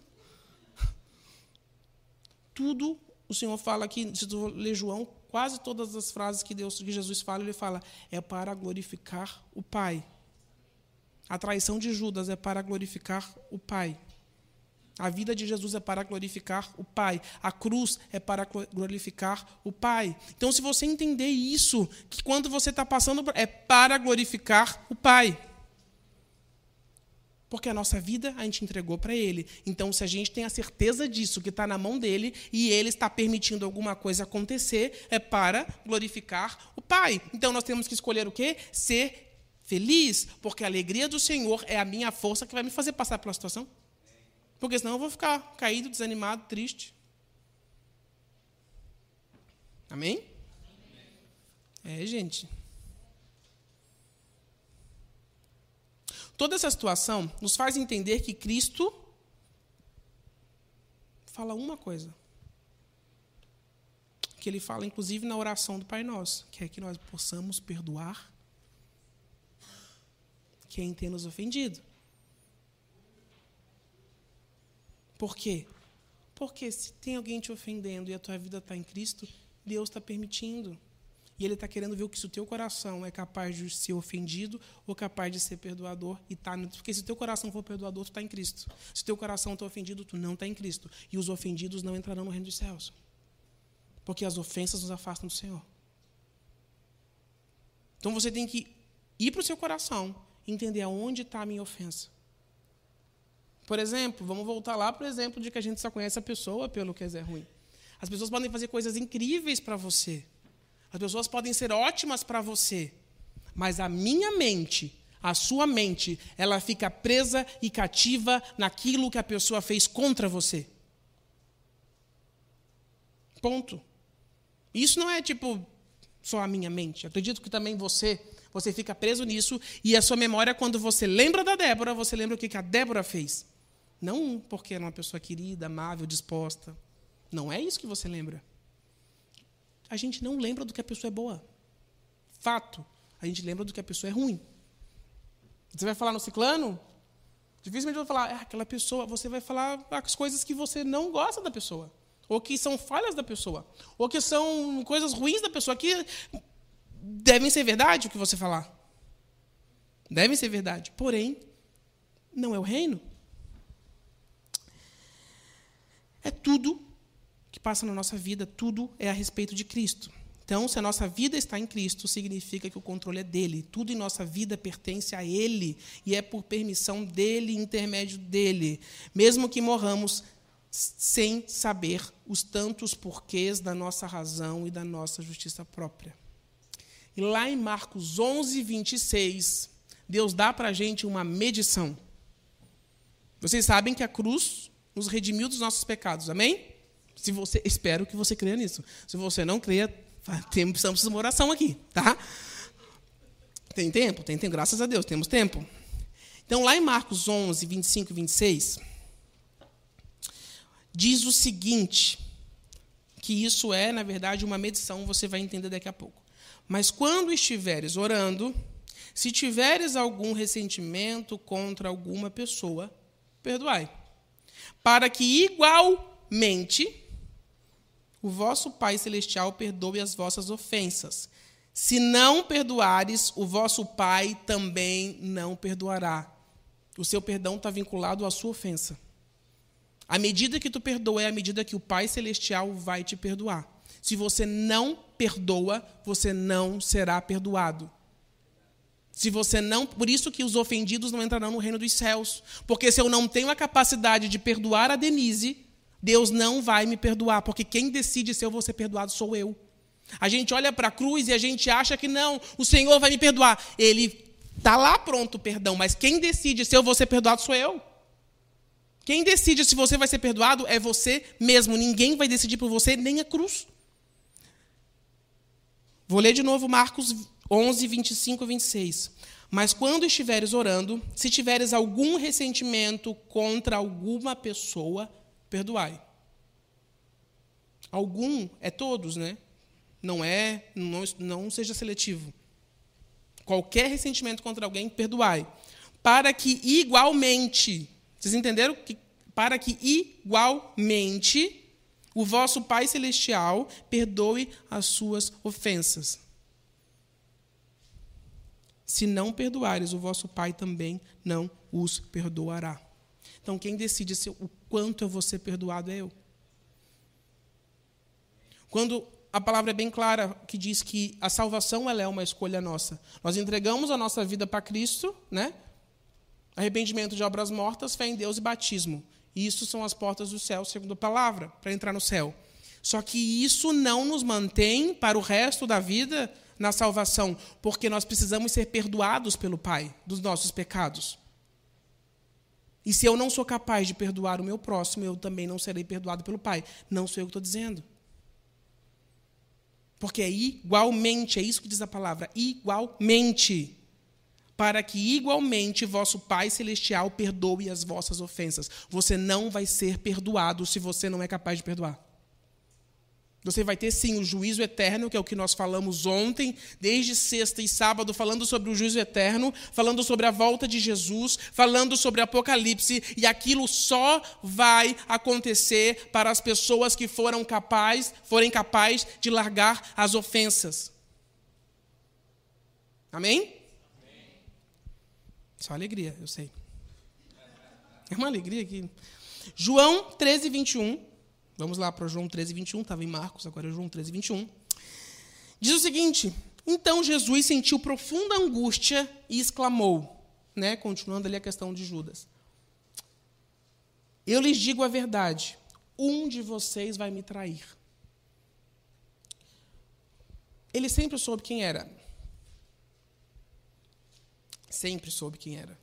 Tudo o Senhor fala aqui, se tu ler João, quase todas as frases que, Deus, que Jesus fala, ele fala, é para glorificar o Pai. A traição de Judas é para glorificar o Pai. A vida de Jesus é para glorificar o Pai. A cruz é para glorificar o Pai. Então, se você entender isso, que quando você está passando, é para glorificar o Pai. Porque a nossa vida a gente entregou para Ele. Então, se a gente tem a certeza disso, que está na mão dele, e Ele está permitindo alguma coisa acontecer, é para glorificar o Pai. Então, nós temos que escolher o quê? Ser feliz, porque a alegria do Senhor é a minha força que vai me fazer passar pela situação. Porque senão eu vou ficar caído, desanimado, triste. Amém? É, gente. Toda essa situação nos faz entender que Cristo fala uma coisa. Que ele fala, inclusive, na oração do Pai Nosso, que é que nós possamos perdoar quem tem nos ofendido. Por quê? Porque se tem alguém te ofendendo e a tua vida está em Cristo, Deus está permitindo. E Ele está querendo ver se o teu coração é capaz de ser ofendido ou capaz de ser perdoador. E tá, porque se o teu coração for perdoador, tu está em Cristo. Se o teu coração está ofendido, tu não está em Cristo. E os ofendidos não entrarão no reino dos céus. Porque as ofensas nos afastam do Senhor. Então você tem que ir para o seu coração entender aonde está a minha ofensa. Por exemplo, vamos voltar lá para o exemplo de que a gente só conhece a pessoa pelo que é ruim. As pessoas podem fazer coisas incríveis para você. As pessoas podem ser ótimas para você. Mas a minha mente, a sua mente, ela fica presa e cativa naquilo que a pessoa fez contra você. Ponto. Isso não é tipo só a minha mente. Acredito que também você você fica preso nisso e a sua memória, quando você lembra da Débora, você lembra o que a Débora fez. Não porque era uma pessoa querida, amável, disposta. Não é isso que você lembra. A gente não lembra do que a pessoa é boa. Fato. A gente lembra do que a pessoa é ruim. Você vai falar no ciclano? Dificilmente vai falar, é aquela pessoa. Você vai falar as coisas que você não gosta da pessoa. Ou que são falhas da pessoa. Ou que são coisas ruins da pessoa. Que devem ser verdade o que você falar. Devem ser verdade. Porém, não é o reino. É tudo que passa na nossa vida, tudo é a respeito de Cristo. Então, se a nossa vida está em Cristo, significa que o controle é dele. Tudo em nossa vida pertence a ele e é por permissão dele, intermédio dele. Mesmo que morramos sem saber os tantos porquês da nossa razão e da nossa justiça própria. E lá em Marcos 11, 26, Deus dá para a gente uma medição. Vocês sabem que a cruz nos redimiu dos nossos pecados, amém? Se você, espero que você creia nisso. Se você não creia, precisamos de uma oração aqui, tá? Tem tempo? Tem tempo, graças a Deus, temos tempo. Então, lá em Marcos 11, 25 e 26, diz o seguinte, que isso é, na verdade, uma medição, você vai entender daqui a pouco. Mas quando estiveres orando, se tiveres algum ressentimento contra alguma pessoa, perdoai. Para que igualmente o vosso Pai Celestial perdoe as vossas ofensas. Se não perdoares, o vosso Pai também não perdoará. O seu perdão está vinculado à sua ofensa. A medida que tu perdoa é a medida que o Pai Celestial vai te perdoar. Se você não perdoa, você não será perdoado. Se você não, por isso que os ofendidos não entrarão no reino dos céus, porque se eu não tenho a capacidade de perdoar a Denise, Deus não vai me perdoar, porque quem decide se eu vou ser perdoado sou eu. A gente olha para a cruz e a gente acha que não, o Senhor vai me perdoar. Ele Está lá pronto o perdão, mas quem decide se eu vou ser perdoado sou eu. Quem decide se você vai ser perdoado é você mesmo. Ninguém vai decidir por você, nem a cruz. Vou ler de novo Marcos 11, 25 e 26. Mas quando estiveres orando, se tiveres algum ressentimento contra alguma pessoa, perdoai. Algum é todos, né? Não é, não, não seja seletivo. Qualquer ressentimento contra alguém, perdoai. Para que igualmente, vocês entenderam? Que, para que igualmente o vosso Pai Celestial perdoe as suas ofensas. Se não perdoares, o vosso Pai também não os perdoará. Então, quem decide o quanto eu vou ser perdoado é eu. Quando a palavra é bem clara, que diz que a salvação ela é uma escolha nossa. Nós entregamos a nossa vida para Cristo, né? Arrependimento de obras mortas, fé em Deus e batismo. Isso são as portas do céu, segundo a palavra, para entrar no céu. Só que isso não nos mantém para o resto da vida na salvação, porque nós precisamos ser perdoados pelo Pai dos nossos pecados. E se eu não sou capaz de perdoar o meu próximo, eu também não serei perdoado pelo Pai. Não sou eu que estou dizendo. Porque é igualmente, é isso que diz a palavra, igualmente. Para que igualmente vosso Pai Celestial perdoe as vossas ofensas. Você não vai ser perdoado se você não é capaz de perdoar. Você vai ter sim o juízo eterno, que é o que nós falamos ontem, desde sexta e sábado, falando sobre o juízo eterno, falando sobre a volta de Jesus, falando sobre Apocalipse, e aquilo só vai acontecer para as pessoas que foram capazes, forem capazes de largar as ofensas. Amém? Amém? Só alegria, eu sei. É uma alegria aqui. João 13, 21. Vamos lá para João 13, 21. Estava em Marcos, agora é João 13, 21. Diz o seguinte: Então Jesus sentiu profunda angústia e exclamou, né, continuando ali a questão de Judas: Eu lhes digo a verdade, um de vocês vai me trair. Ele sempre soube quem era. Sempre soube quem era.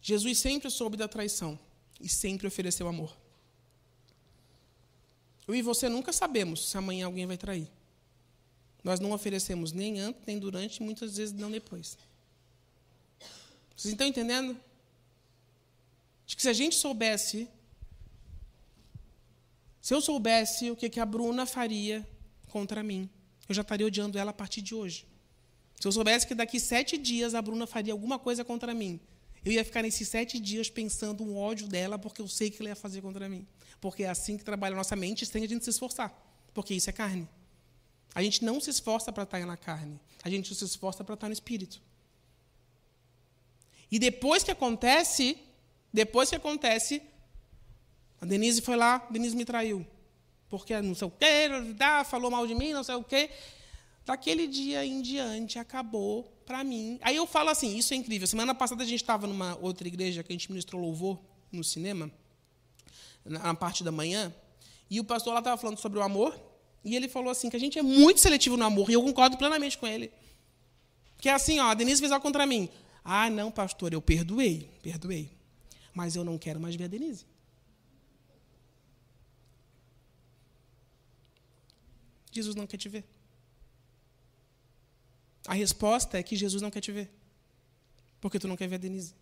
Jesus sempre soube da traição e sempre ofereceu amor. Eu e você nunca sabemos se amanhã alguém vai trair. Nós não oferecemos nem antes, nem durante, e muitas vezes não depois. Vocês estão entendendo? De que se a gente soubesse, se eu soubesse o que a Bruna faria contra mim, eu já estaria odiando ela a partir de hoje. Se eu soubesse que daqui sete dias a Bruna faria alguma coisa contra mim, eu ia ficar nesses sete dias pensando um ódio dela, porque eu sei que ela ia fazer contra mim. Porque é assim que trabalha a nossa mente, sem a gente se esforçar. Porque isso é carne. A gente não se esforça para estar na carne. A gente se esforça para estar no espírito. E depois que acontece, depois que acontece, a Denise foi lá, a Denise me traiu. Porque não sei o quê, falou mal de mim, não sei o quê. Daquele dia em diante acabou para mim. Aí eu falo assim, isso é incrível. Semana passada a gente estava numa outra igreja que a gente ministrou louvor no cinema na parte da manhã, e o pastor lá estava falando sobre o amor, e ele falou assim, que a gente é muito seletivo no amor, e eu concordo plenamente com ele. Que é assim, ó, a Denise fez algo contra mim. Ah, não, pastor, eu perdoei, perdoei. Mas eu não quero mais ver a Denise. Jesus não quer te ver. A resposta é que Jesus não quer te ver. Porque tu não quer ver a Denise.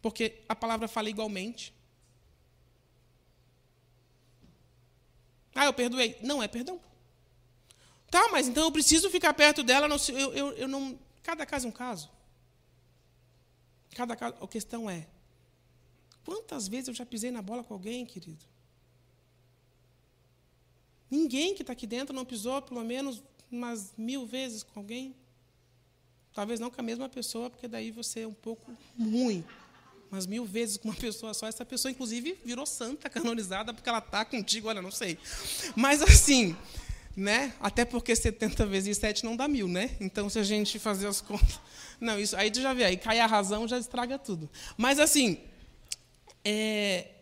Porque a palavra fala igualmente. Ah, eu perdoei. Não é perdão. Tá, mas então eu preciso ficar perto dela. Não, eu, eu, eu não. Cada caso é um caso. Cada caso. A questão é: quantas vezes eu já pisei na bola com alguém, querido? Ninguém que está aqui dentro não pisou pelo menos umas mil vezes com alguém. Talvez não com a mesma pessoa, porque daí você é um pouco ruim umas mil vezes com uma pessoa só. Essa pessoa, inclusive, virou santa, canonizada, porque ela está contigo, olha, não sei. Mas assim, né? Até porque 70 vezes 7 não dá mil, né? Então, se a gente fazer as contas. Não, isso aí tu já vê, aí cai a razão, já estraga tudo. Mas assim, é,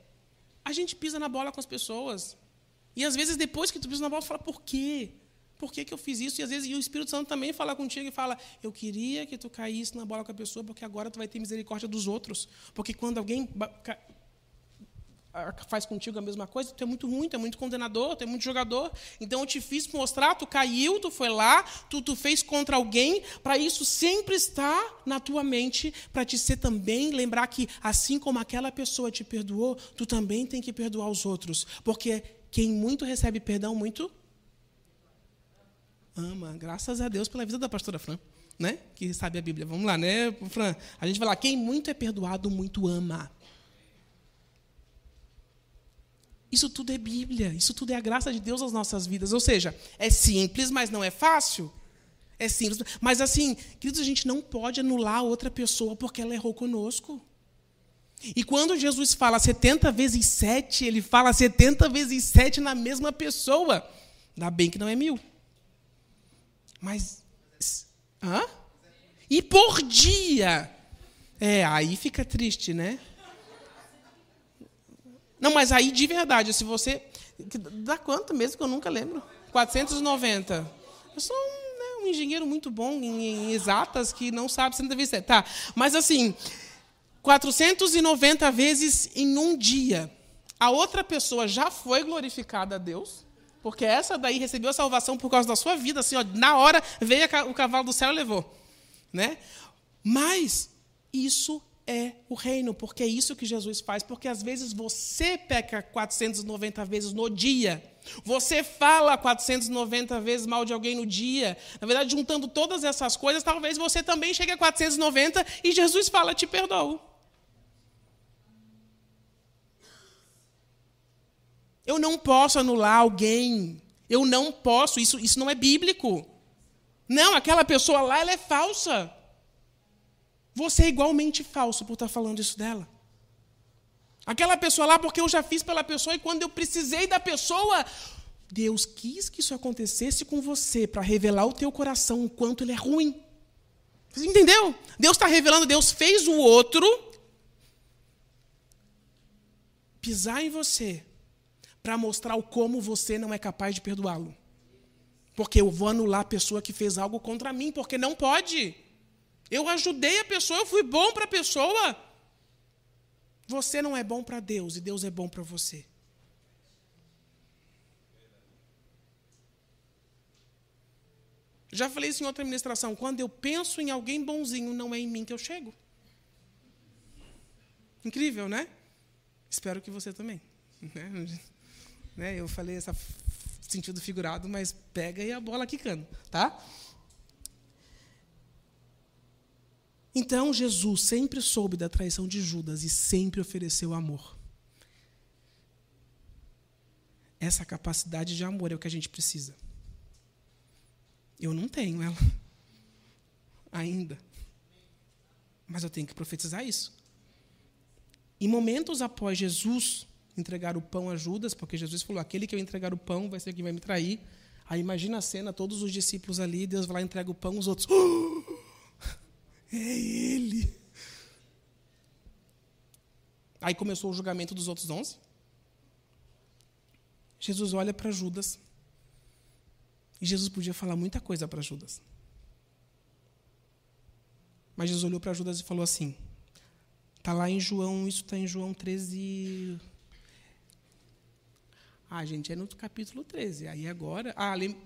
a gente pisa na bola com as pessoas. E às vezes, depois que tu pisa na bola, fala, por quê? Por que, que eu fiz isso? E às vezes e o Espírito Santo também fala contigo e fala: Eu queria que tu caísse na bola com a pessoa, porque agora tu vai ter misericórdia dos outros. Porque quando alguém faz contigo a mesma coisa, tu é muito ruim, tu é muito condenador, tu é muito jogador. Então eu te fiz mostrar, tu caiu, tu foi lá, tu, tu fez contra alguém, para isso sempre estar na tua mente, para te ser também, lembrar que assim como aquela pessoa te perdoou, tu também tem que perdoar os outros. Porque quem muito recebe perdão, muito ama. Graças a Deus pela vida da pastora Fran, né? Que sabe a Bíblia. Vamos lá, né, Fran? A gente vai lá, quem muito é perdoado, muito ama. Isso tudo é Bíblia, isso tudo é a graça de Deus nas nossas vidas. Ou seja, é simples, mas não é fácil. É simples, mas assim, queridos, a gente não pode anular outra pessoa porque ela errou conosco. E quando Jesus fala 70 vezes 7, ele fala 70 vezes 7 na mesma pessoa. Ainda bem que não é mil. Mas. Hã? E por dia. É, aí fica triste, né? Não, mas aí de verdade, se você. Dá quanto mesmo que eu nunca lembro? 490. Eu sou um, né, um engenheiro muito bom em, em, exatas que não sabe 127. Tá. Mas assim, 490 vezes em um dia. A outra pessoa já foi glorificada a Deus, porque essa daí recebeu a salvação por causa da sua vida, assim, ó, na hora veio o cavalo do céu e levou, né? Mas isso é o reino, porque é isso que Jesus faz. Porque às vezes você peca 490 vezes no dia. Você fala 490 vezes mal de alguém no dia. Na verdade, juntando todas essas coisas, talvez você também chegue a 490 e Jesus fala: Te perdoo. Eu não posso anular alguém. Eu não posso. Isso, isso não é bíblico. Não, aquela pessoa lá ela é falsa. Você é igualmente falso por estar falando isso dela. Aquela pessoa lá, porque eu já fiz pela pessoa e quando eu precisei da pessoa, Deus quis que isso acontecesse com você para revelar o teu coração o quanto ele é ruim. Você entendeu? Deus está revelando, Deus fez o outro pisar em você para mostrar o como você não é capaz de perdoá-lo. Porque eu vou anular a pessoa que fez algo contra mim, porque não pode. Eu ajudei a pessoa, eu fui bom para a pessoa. Você não é bom para Deus e Deus é bom para você. Já falei isso em outra administração. Quando eu penso em alguém bonzinho, não é em mim que eu chego. Incrível, né? Espero que você também. Né? Eu falei esse sentido figurado, mas pega aí a bola quicando, tá? Então Jesus sempre soube da traição de Judas e sempre ofereceu amor. Essa capacidade de amor é o que a gente precisa. Eu não tenho ela ainda. Mas eu tenho que profetizar isso. Em momentos após Jesus entregar o pão a Judas, porque Jesus falou: aquele que eu entregar o pão vai ser quem vai me trair. Aí imagina a cena, todos os discípulos ali, Deus vai lá entrega o pão, os outros. Oh! É ele. Aí começou o julgamento dos outros onze. Jesus olha para Judas. E Jesus podia falar muita coisa para Judas. Mas Jesus olhou para Judas e falou assim: Está lá em João, isso está em João 13. Ah, gente, é no capítulo 13. Aí agora. Ah, lem...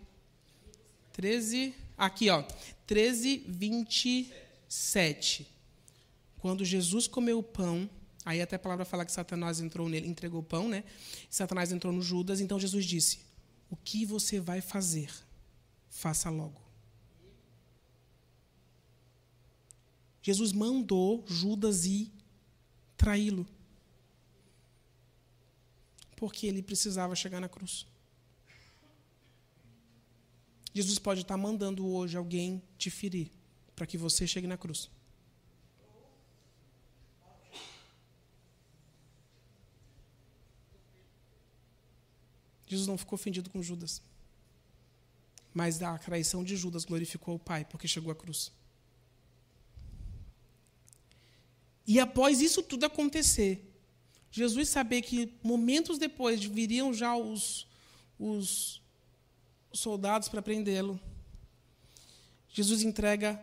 13. Aqui, ó. 13, 20. 7. Quando Jesus comeu o pão, aí até a palavra fala que Satanás entrou nele, entregou o pão, né? Satanás entrou no Judas, então Jesus disse: O que você vai fazer? Faça logo. Jesus mandou Judas ir traí-lo. Porque ele precisava chegar na cruz. Jesus pode estar mandando hoje alguém te ferir para que você chegue na cruz. Jesus não ficou ofendido com Judas. Mas a traição de Judas glorificou o Pai, porque chegou à cruz. E após isso tudo acontecer, Jesus saber que momentos depois viriam já os, os os soldados para prendê-lo. Jesus entrega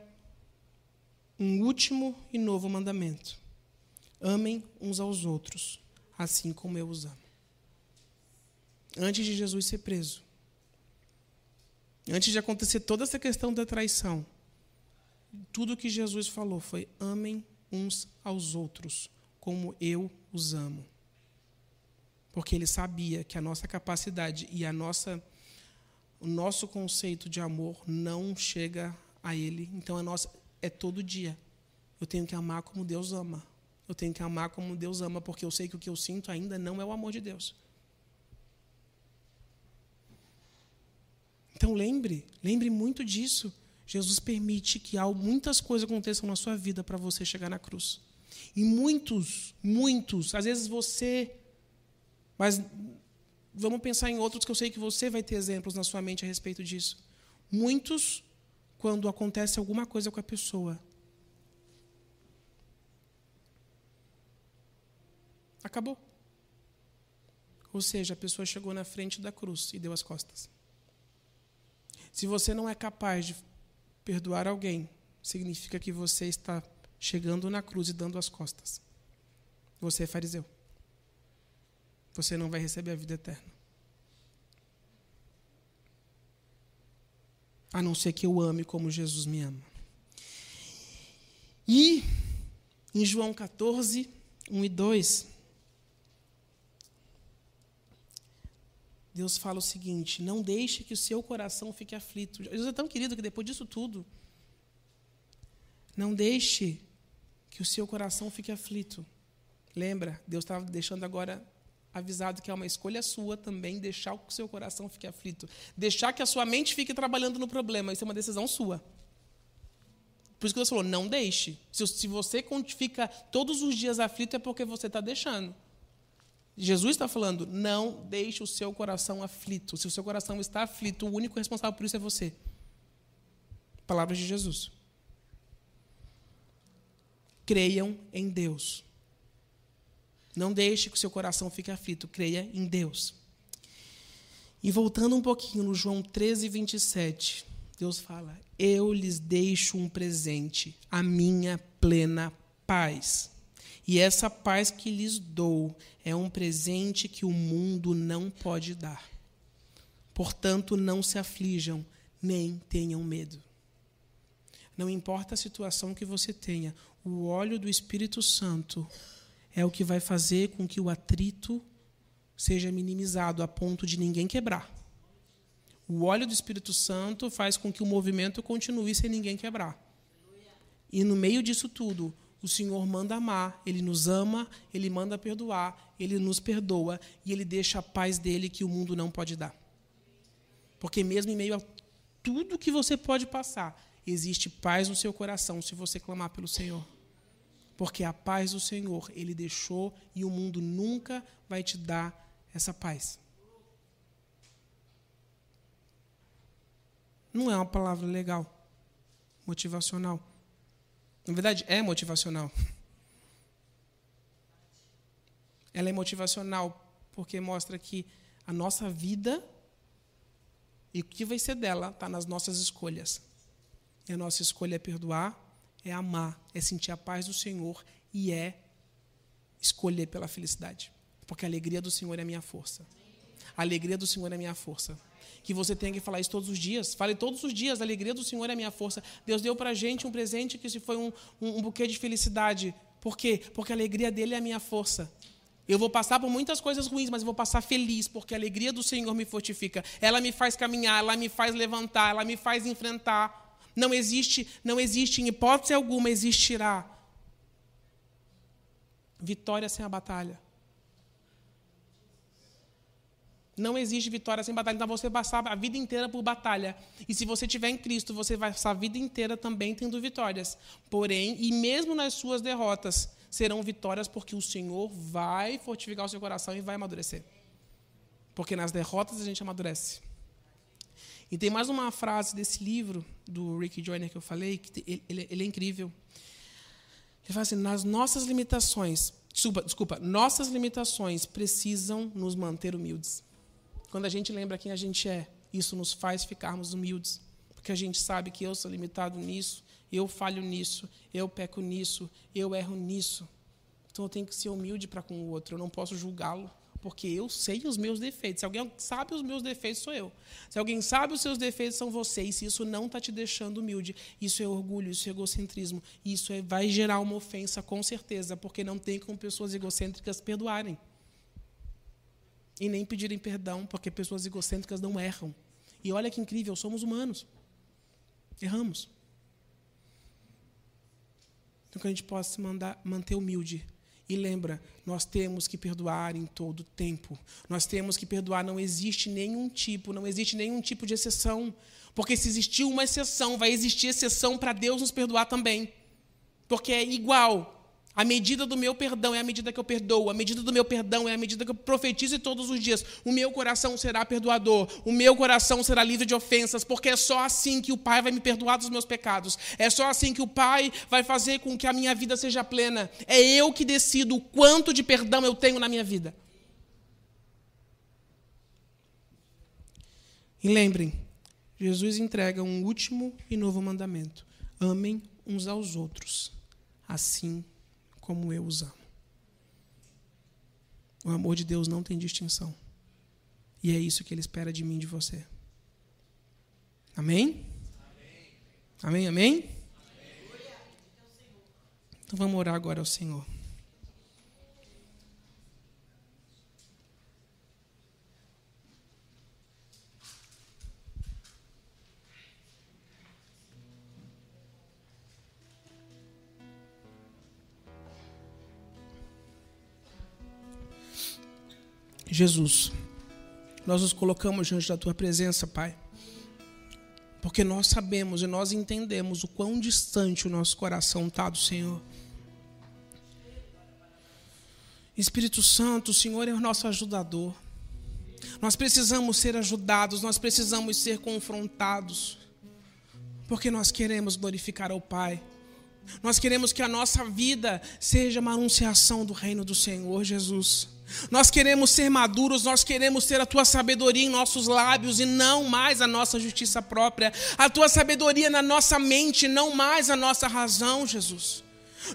um último e novo mandamento: amem uns aos outros, assim como eu os amo. Antes de Jesus ser preso, antes de acontecer toda essa questão da traição, tudo que Jesus falou foi: amem uns aos outros, como eu os amo. Porque ele sabia que a nossa capacidade e a nossa o nosso conceito de amor não chega a ele. Então a nossa é todo dia. Eu tenho que amar como Deus ama. Eu tenho que amar como Deus ama, porque eu sei que o que eu sinto ainda não é o amor de Deus. Então lembre, lembre muito disso. Jesus permite que muitas coisas aconteçam na sua vida para você chegar na cruz. E muitos, muitos, às vezes você, mas vamos pensar em outros que eu sei que você vai ter exemplos na sua mente a respeito disso. Muitos, quando acontece alguma coisa com a pessoa, acabou. Ou seja, a pessoa chegou na frente da cruz e deu as costas. Se você não é capaz de perdoar alguém, significa que você está chegando na cruz e dando as costas. Você é fariseu. Você não vai receber a vida eterna. A não ser que eu ame como Jesus me ama. E em João 14, 1 e 2, Deus fala o seguinte: não deixe que o seu coração fique aflito. Jesus é tão querido que depois disso tudo, não deixe que o seu coração fique aflito. Lembra, Deus estava deixando agora avisado que é uma escolha sua também deixar que o seu coração fique aflito. Deixar que a sua mente fique trabalhando no problema. Isso é uma decisão sua. Por isso que Deus falou: não deixe. Se, você fica todos os dias aflito, é porque você está deixando. Jesus está falando: não deixe o seu coração aflito. Se o seu coração está aflito, o único responsável por isso é você. Palavras de Jesus. Creiam em Deus. Não deixe que o seu coração fique aflito. Creia em Deus. E voltando um pouquinho no João 13, 27, Deus fala: Eu lhes deixo um presente, a minha plena paz. E essa paz que lhes dou é um presente que o mundo não pode dar. Portanto, não se aflijam, nem tenham medo. Não importa a situação que você tenha, o óleo do Espírito Santo é o que vai fazer com que o atrito seja minimizado a ponto de ninguém quebrar. O óleo do Espírito Santo faz com que o movimento continue sem ninguém quebrar. E no meio disso tudo, o Senhor manda amar, Ele nos ama, Ele manda perdoar, Ele nos perdoa e Ele deixa a paz dele que o mundo não pode dar. Porque mesmo em meio a tudo que você pode passar, existe paz no seu coração se você clamar pelo Senhor. Porque a paz do Senhor Ele deixou e o mundo nunca vai te dar essa paz. Não é uma palavra legal, motivacional. Na verdade, é motivacional. Ela é motivacional porque mostra que a nossa vida e o que vai ser dela está nas nossas escolhas. E a nossa escolha é perdoar, é amar, é sentir a paz do Senhor e é escolher pela felicidade. Porque a alegria do Senhor é a minha força. A alegria do Senhor é a minha força que você tenha que falar isso todos os dias. Fale todos os dias, a alegria do Senhor é a minha força. Deus deu para a gente um presente que se foi um, um, um buquê de felicidade. Por quê? Porque a alegria dele é a minha força. Eu vou passar por muitas coisas ruins, mas eu vou passar feliz, porque a alegria do Senhor me fortifica. Ela me faz caminhar, ela me faz levantar, ela me faz enfrentar. Não existe, não existe em hipótese alguma existirá vitória sem a batalha. Não existe vitória sem batalha. Então você passar a vida inteira por batalha. E se você tiver em Cristo, você vai passar a vida inteira também tendo vitórias. Porém, e mesmo nas suas derrotas, serão vitórias porque o Senhor vai fortificar o seu coração e vai amadurecer. Porque nas derrotas a gente amadurece. E tem mais uma frase desse livro do Rick Joyner que eu falei, que ele, ele é incrível. Ele fala assim: nas nossas limitações, desculpa, desculpa, nossas limitações precisam nos manter humildes quando a gente lembra quem a gente é isso nos faz ficarmos humildes, porque a gente sabe que eu sou limitado nisso, eu falho nisso, eu peco nisso, eu erro nisso. Então eu tenho que ser humilde para com o outro, eu não posso julgá-lo porque eu sei os meus defeitos. Se alguém sabe os meus defeitos, sou eu. Se alguém sabe os seus defeitos, são vocês. Se isso não está te deixando humilde, isso é orgulho, isso é egocentrismo. Isso é, vai gerar uma ofensa, com certeza, porque não tem como pessoas egocêntricas perdoarem. E nem pedirem perdão, porque pessoas egocêntricas não erram. E olha que incrível, somos humanos. Erramos. Então que a gente possa se mandar, manter humilde e lembra, nós temos que perdoar em todo tempo. Nós temos que perdoar, não existe nenhum tipo, não existe nenhum tipo de exceção. Porque se existir uma exceção, vai existir exceção para Deus nos perdoar também. Porque é igual. A medida do meu perdão é a medida que eu perdoo. A medida do meu perdão é a medida que eu profetizo todos os dias. O meu coração será perdoador. O meu coração será livre de ofensas, porque é só assim que o Pai vai me perdoar dos meus pecados. É só assim que o Pai vai fazer com que a minha vida seja plena. É eu que decido o quanto de perdão eu tenho na minha vida. E lembrem, Jesus entrega um último e novo mandamento: amem uns aos outros, assim como eu os amo. O amor de Deus não tem distinção. E é isso que Ele espera de mim e de você. Amém? Amém, amém? amém? Então vamos orar agora ao Senhor. Jesus, nós nos colocamos diante da tua presença, Pai, porque nós sabemos e nós entendemos o quão distante o nosso coração está do Senhor. Espírito Santo, o Senhor é o nosso ajudador. Nós precisamos ser ajudados, nós precisamos ser confrontados, porque nós queremos glorificar ao Pai. Nós queremos que a nossa vida seja uma anunciação do reino do Senhor Jesus. Nós queremos ser maduros, nós queremos ter a tua sabedoria em nossos lábios e não mais a nossa justiça própria, a tua sabedoria na nossa mente, não mais a nossa razão, Jesus.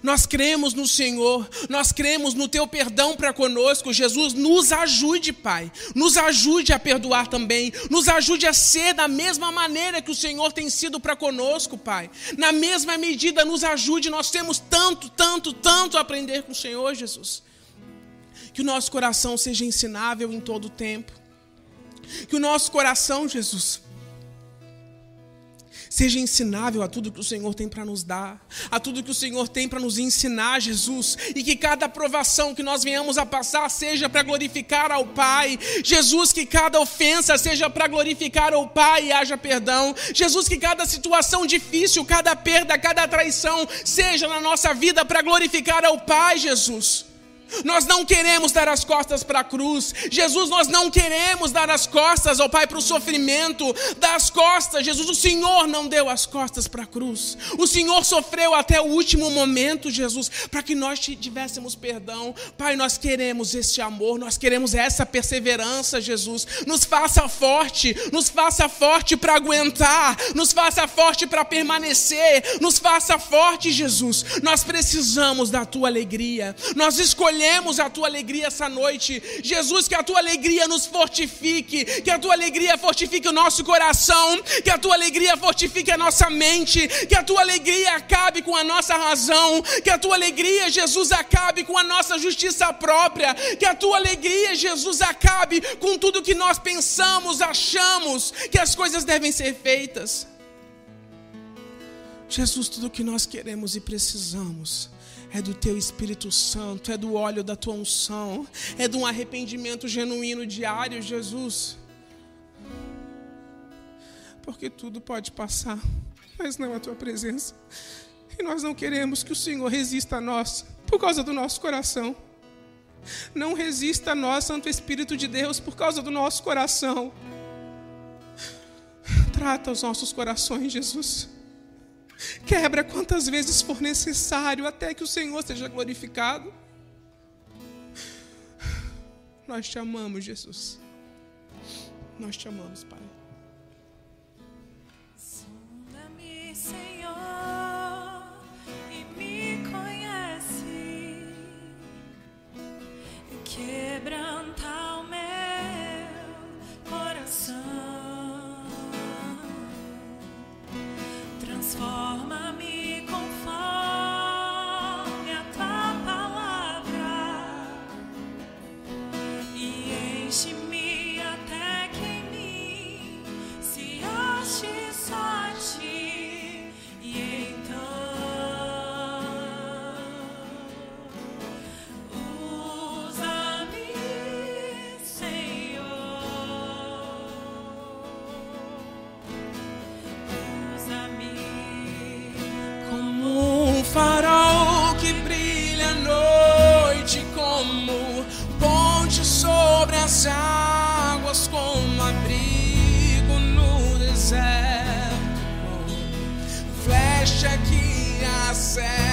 Nós cremos no Senhor, nós cremos no teu perdão para conosco. Jesus, nos ajude, Pai. Nos ajude a perdoar também. Nos ajude a ser da mesma maneira que o Senhor tem sido para conosco, Pai. Na mesma medida, nos ajude. Nós temos tanto, tanto, tanto a aprender com o Senhor, Jesus. Que o nosso coração seja ensinável em todo o tempo. Que o nosso coração, Jesus, seja ensinável a tudo que o Senhor tem para nos dar, a tudo que o Senhor tem para nos ensinar, Jesus, e que cada aprovação que nós venhamos a passar seja para glorificar ao Pai. Jesus, que cada ofensa seja para glorificar ao Pai e haja perdão. Jesus, que cada situação difícil, cada perda, cada traição seja na nossa vida para glorificar ao Pai, Jesus. Nós não queremos dar as costas para a cruz. Jesus, nós não queremos dar as costas, ó Pai, para o sofrimento. Das costas, Jesus, o Senhor não deu as costas para a cruz. O Senhor sofreu até o último momento, Jesus, para que nós tivéssemos perdão. Pai, nós queremos este amor, nós queremos essa perseverança, Jesus. Nos faça forte, nos faça forte para aguentar, nos faça forte para permanecer, nos faça forte, Jesus. Nós precisamos da tua alegria. Nós escolhemos escolhemos a tua alegria essa noite. Jesus, que a tua alegria nos fortifique, que a tua alegria fortifique o nosso coração, que a tua alegria fortifique a nossa mente, que a tua alegria acabe com a nossa razão, que a tua alegria, Jesus, acabe com a nossa justiça própria, que a tua alegria, Jesus, acabe com tudo que nós pensamos, achamos que as coisas devem ser feitas. Jesus, tudo que nós queremos e precisamos é do teu Espírito Santo, é do óleo da tua unção, é de um arrependimento genuíno diário, Jesus. Porque tudo pode passar, mas não a tua presença. E nós não queremos que o Senhor resista a nós por causa do nosso coração. Não resista a nós, Santo Espírito de Deus, por causa do nosso coração. Trata os nossos corações, Jesus. Quebra quantas vezes for necessário até que o Senhor seja glorificado. Nós te amamos, Jesus. Nós te amamos, Pai. Sonda-me, Senhor, e me conhece. Quebrantar. Transforma-me. As águas como abrigo no deserto, flecha que acerta.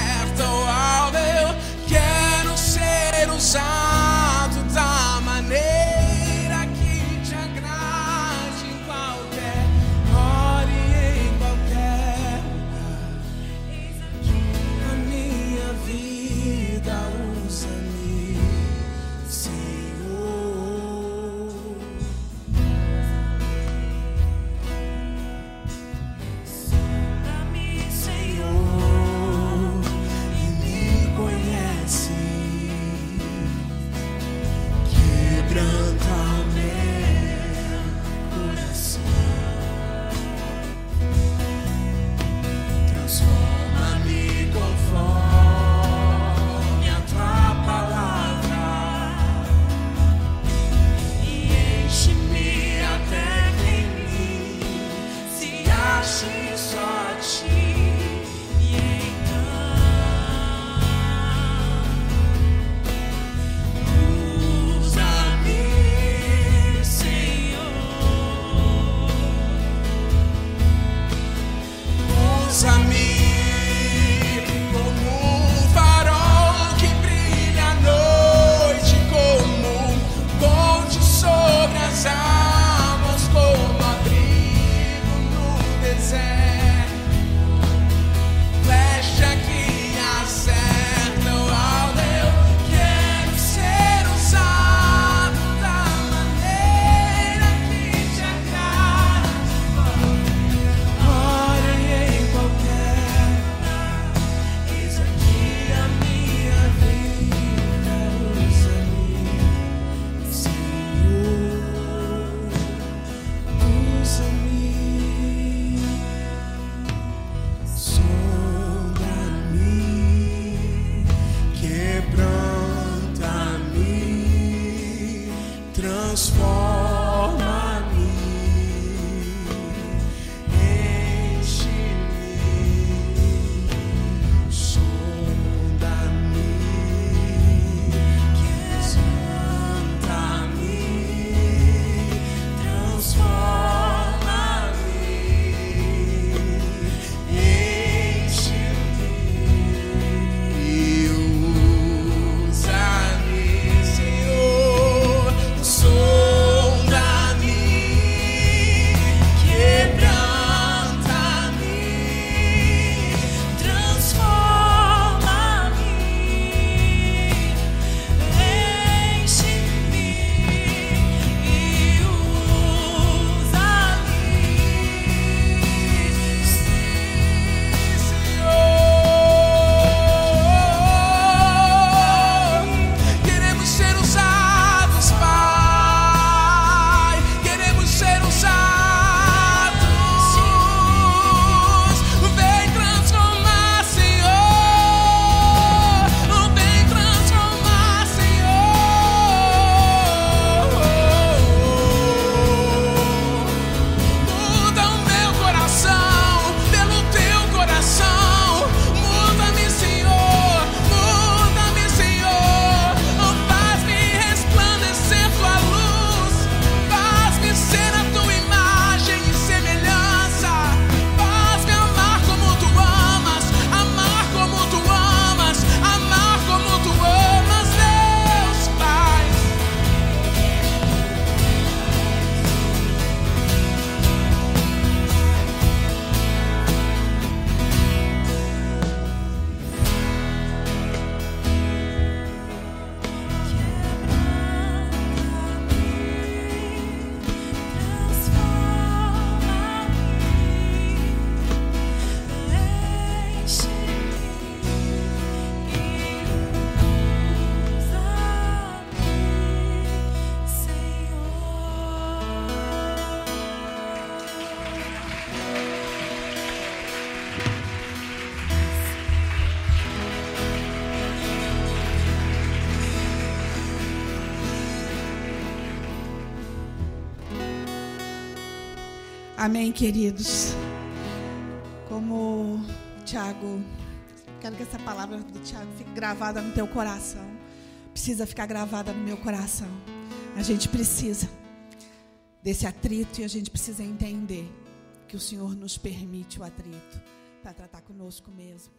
Queridos. Como Tiago, quero que essa palavra do Tiago fique gravada no teu coração. Precisa ficar gravada no meu coração. A gente precisa desse atrito e a gente precisa entender que o Senhor nos permite o atrito para tratar conosco mesmo.